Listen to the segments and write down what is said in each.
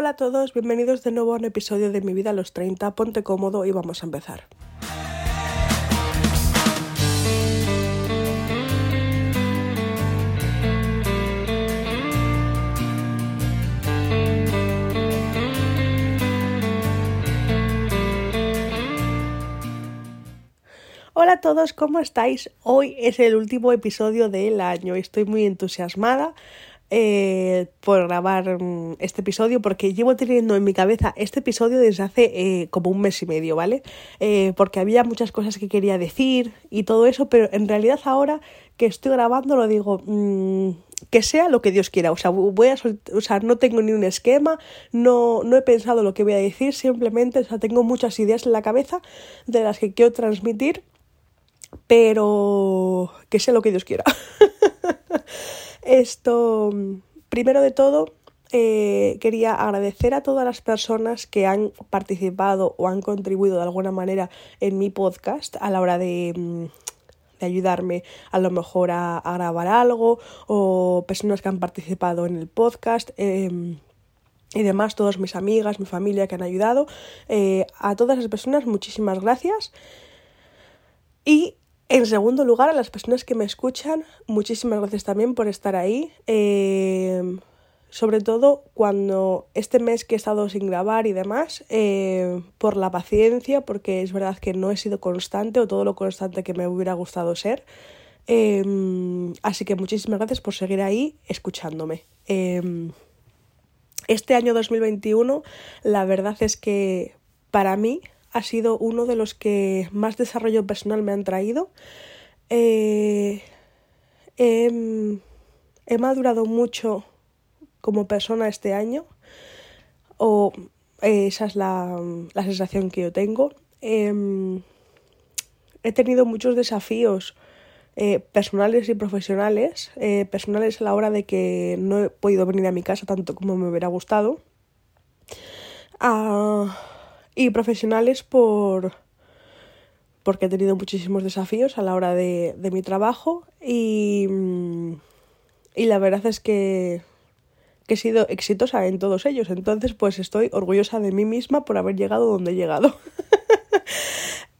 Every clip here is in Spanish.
Hola a todos, bienvenidos de nuevo a un episodio de Mi vida a los 30. Ponte cómodo y vamos a empezar. Hola a todos, ¿cómo estáis? Hoy es el último episodio del año. Estoy muy entusiasmada eh, por grabar mm, este episodio porque llevo teniendo en mi cabeza este episodio desde hace eh, como un mes y medio, ¿vale? Eh, porque había muchas cosas que quería decir y todo eso, pero en realidad ahora que estoy grabando lo digo... Mm, que sea lo que Dios quiera, o sea, voy a o sea, no tengo ni un esquema, no, no he pensado lo que voy a decir, simplemente, o sea, tengo muchas ideas en la cabeza de las que quiero transmitir pero que sea lo que Dios quiera. Esto, primero de todo, eh, quería agradecer a todas las personas que han participado o han contribuido de alguna manera en mi podcast a la hora de, mm, de ayudarme a lo mejor a, grabar algo o personas que han participado en el podcast. Em, y demás, todas mis amigas, mi familia que han ayudado. Eh, a todas las personas, muchísimas gracias. Y en segundo lugar, a las personas que me escuchan, muchísimas gracias también por estar ahí. Eh, sobre todo cuando este mes que he estado sin grabar y demás, eh, por la paciencia, porque es verdad que no he sido constante o todo lo constante que me hubiera gustado ser. Eh, así que muchísimas gracias por seguir ahí escuchándome. este año 2021, la verdad es que para mí ha sido uno de los que más desarrollo personal me han traído. Eh, he, madurado mucho como persona este año, o esa es la, sensación que yo tengo. Em, he tenido muchos desafíos eh, personales y profesionales, eh, personales a la hora de que no he podido venir a mi casa tanto como me hubiera gustado. Ah, y profesionales por porque he tenido muchísimos desafíos a la hora de, de mi trabajo y, y la verdad es que, que he sido exitosa en todos ellos. Entonces, pues estoy orgullosa de mí misma por haber llegado donde he llegado.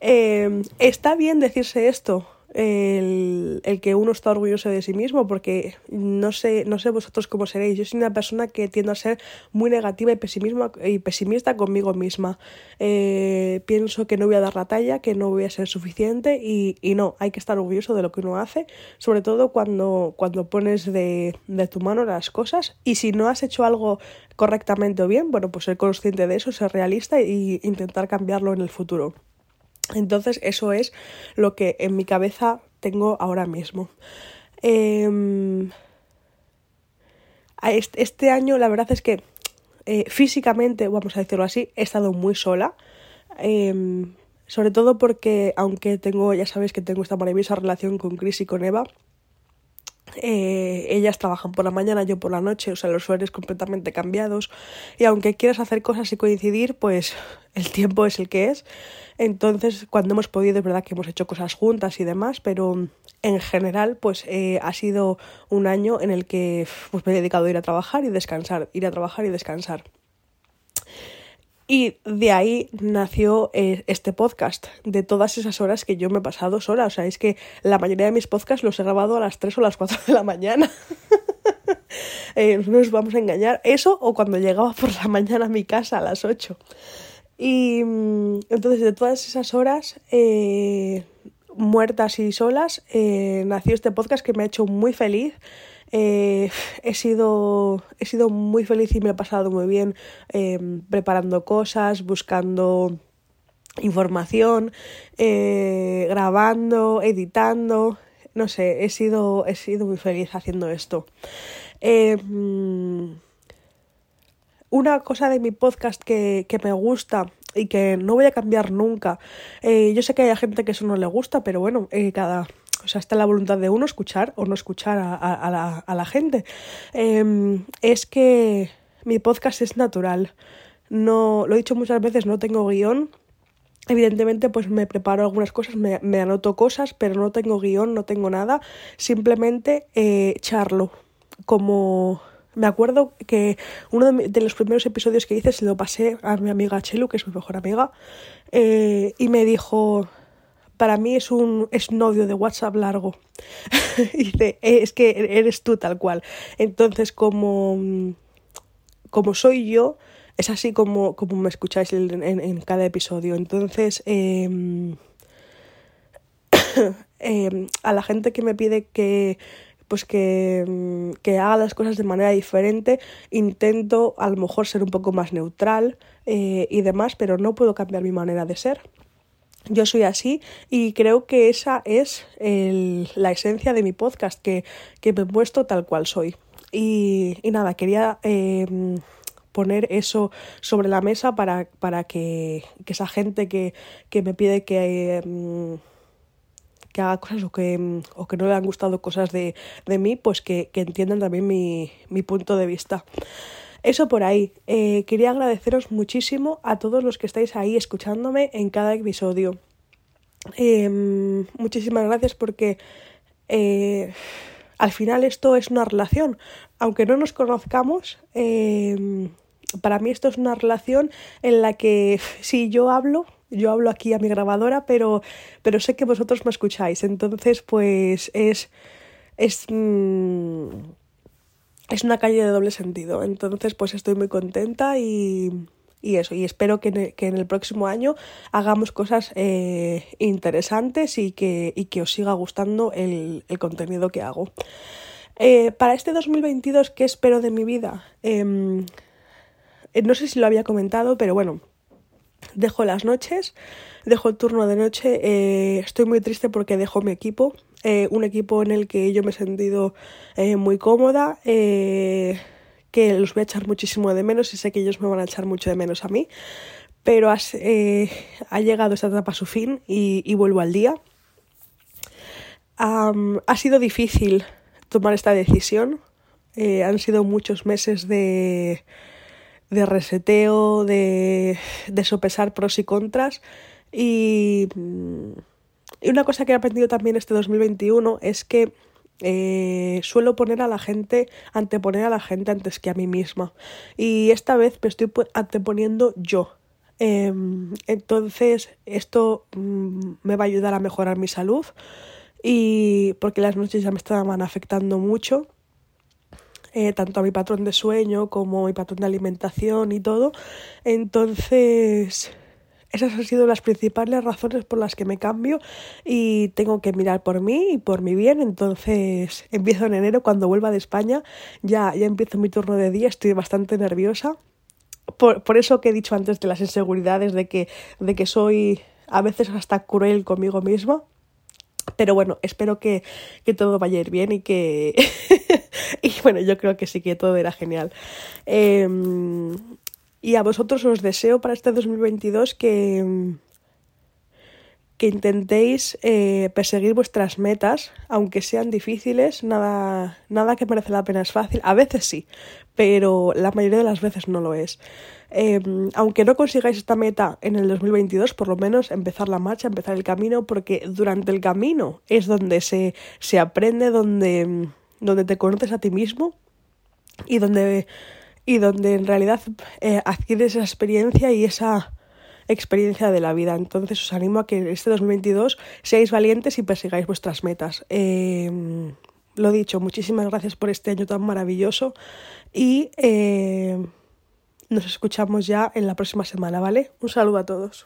Eh, está bien decirse esto, el, que uno está orgulloso de sí mismo, porque no sé, no sé vosotros cómo seréis. Yo soy una persona que tiendo a ser muy negativa y pesimista conmigo misma. Eh, pienso que no voy a dar la talla, que no voy a ser suficiente y, y, no, hay que estar orgulloso de lo que uno hace, sobre todo cuando, cuando pones de, de tu mano las cosas y si no has hecho algo correctamente o bien, bueno, pues ser consciente de eso, ser realista e intentar cambiarlo en el futuro. Entonces eso es lo que en mi cabeza tengo ahora mismo. Em, este año la verdad es que eh, físicamente, vamos a decirlo así, he estado muy sola. Em, sobre todo porque, aunque tengo, ya sabéis que tengo esta maravillosa relación con Chris y con Eva, eh, ellas trabajan por la mañana, yo por la noche, o sea, los horarios completamente cambiados. Y aunque quieras hacer cosas y coincidir, pues el tiempo es el que es. Entonces, cuando hemos podido, es verdad que hemos hecho cosas juntas y demás, pero en general, pues eh, ha sido un año en el que pues, me he dedicado a ir a trabajar y descansar, ir a trabajar y descansar. Y de ahí nació eh, este podcast, de todas esas horas que yo me he pasado sola. O sea, es que la mayoría de mis podcasts los he grabado a las 3 o las 4 de la mañana. eh, no nos vamos a engañar. Eso o cuando llegaba por la mañana a mi casa a las 8. Y mm, entonces de todas esas horas eh, muertas y solas eh, nació este podcast que me ha hecho muy feliz. Eh, he, sido, he sido muy feliz y me he pasado muy bien em, preparando cosas, buscando información, eh, grabando, editando. No sé, he sido, he sido muy feliz haciendo esto. Em, una cosa de mi podcast que, que me gusta y que no voy a cambiar nunca. Eh, yo sé que hay gente que eso no le gusta, pero bueno, eh, cada... O sea, está la voluntad de uno escuchar o no escuchar a, a, la, a la, gente. Eh, es que mi podcast es natural. No, lo he dicho muchas veces, no tengo guion. Evidentemente, pues me preparo algunas cosas, me, me anoto cosas, pero no tengo guion, no tengo nada. Simplemente eh, charlo. Como me acuerdo que uno de, los primeros episodios que hice se lo pasé a mi amiga Chelu, que es mi mejor amiga, eh, y me dijo, para mí es un, es audio de WhatsApp largo. y dice, eh, es que eres tú tal cual. Entonces, como, como soy yo, es así como, como me escucháis en, en, cada episodio. Entonces, eh, eh, a la gente que me pide que pues que, que, haga las cosas de manera diferente. Intento a lo mejor ser un poco más neutral eh, y demás, pero no puedo cambiar mi manera de ser. Yo soy así y creo que esa es el, la esencia de mi podcast, que, que me he puesto tal cual soy. Y, y nada, quería eh, poner eso sobre la mesa para, para que, que, esa gente que, que me pide que... Eh, que haga cosas o que, o que no le han gustado cosas de, de mí, pues que, que entiendan también mi, mi, punto de vista. Eso por ahí. Eh, quería agradeceros muchísimo a todos los que estáis ahí escuchándome en cada episodio. Eh, muchísimas gracias porque eh, al final esto es una relación. Aunque no nos conozcamos, eh, para mí esto es una relación en la que si yo hablo, yo hablo aquí a mi grabadora, pero, pero sé que vosotros me escucháis. Entonces, pues es. Es. Mmm, es una calle de doble sentido. Entonces, pues estoy muy contenta y. Eso, y espero que en, el, que en el próximo año hagamos cosas eh, interesantes y que, y que os siga gustando el, el contenido que hago. Eh, para este 2022, ¿qué espero de mi vida? Eh, no sé si lo había comentado, pero bueno, dejo las noches, dejo el turno de noche, eh, estoy muy triste porque dejo mi equipo, eh, un equipo en el que yo me he sentido eh, muy cómoda, eh, que los voy a echar muchísimo de menos y sé que ellos me van a echar mucho de menos a mí, pero ha llegado esta etapa a su fin y, vuelvo al día. Ha sido difícil tomar esta decisión, han sido muchos meses de de reseteo, de, de sopesar pros y contras. Y, y, una cosa que he aprendido también este 2021 es que eh, suelo poner a la gente, anteponer a la gente antes que a mí misma. Y esta vez me estoy anteponiendo yo. Eh, entonces, esto mm, me va a ayudar a mejorar mi salud. Y porque las noches ya me estaban afectando mucho eh, tanto a mi patrón de sueño como a mi patrón de alimentación y todo. Entonces, esas han sido las principales razones por las que me cambio y tengo que mirar por mí y por mi bien. Entonces, empiezo en enero, cuando vuelva de España, ya, ya empiezo mi turno de día, estoy bastante nerviosa. Por, por eso que he dicho antes de las inseguridades, de que, de que soy a veces hasta cruel conmigo misma. Pero bueno, espero que, que todo vaya a ir bien y que... y bueno, yo creo que sí que todo era genial. Eh, y a vosotros os deseo para este 2022 que, que intentéis eh, perseguir vuestras metas, aunque sean difíciles, nada, nada que merece la pena es fácil. A veces sí, pero la mayoría de las veces no lo es. Eh, aunque no consigáis esta meta en el 2022, por lo menos empezar la marcha, empezar el camino, porque durante el camino es donde se, se aprende, donde, donde te conoces a ti mismo y donde, y donde en realidad eh, adquieres esa experiencia y esa experiencia de la vida. Entonces os animo a que este 2022 seáis valientes y persigáis vuestras metas. Eh, lo dicho, muchísimas gracias por este año tan maravilloso y eh, nos escuchamos ya en la próxima semana, ¿vale? Un saludo a todos.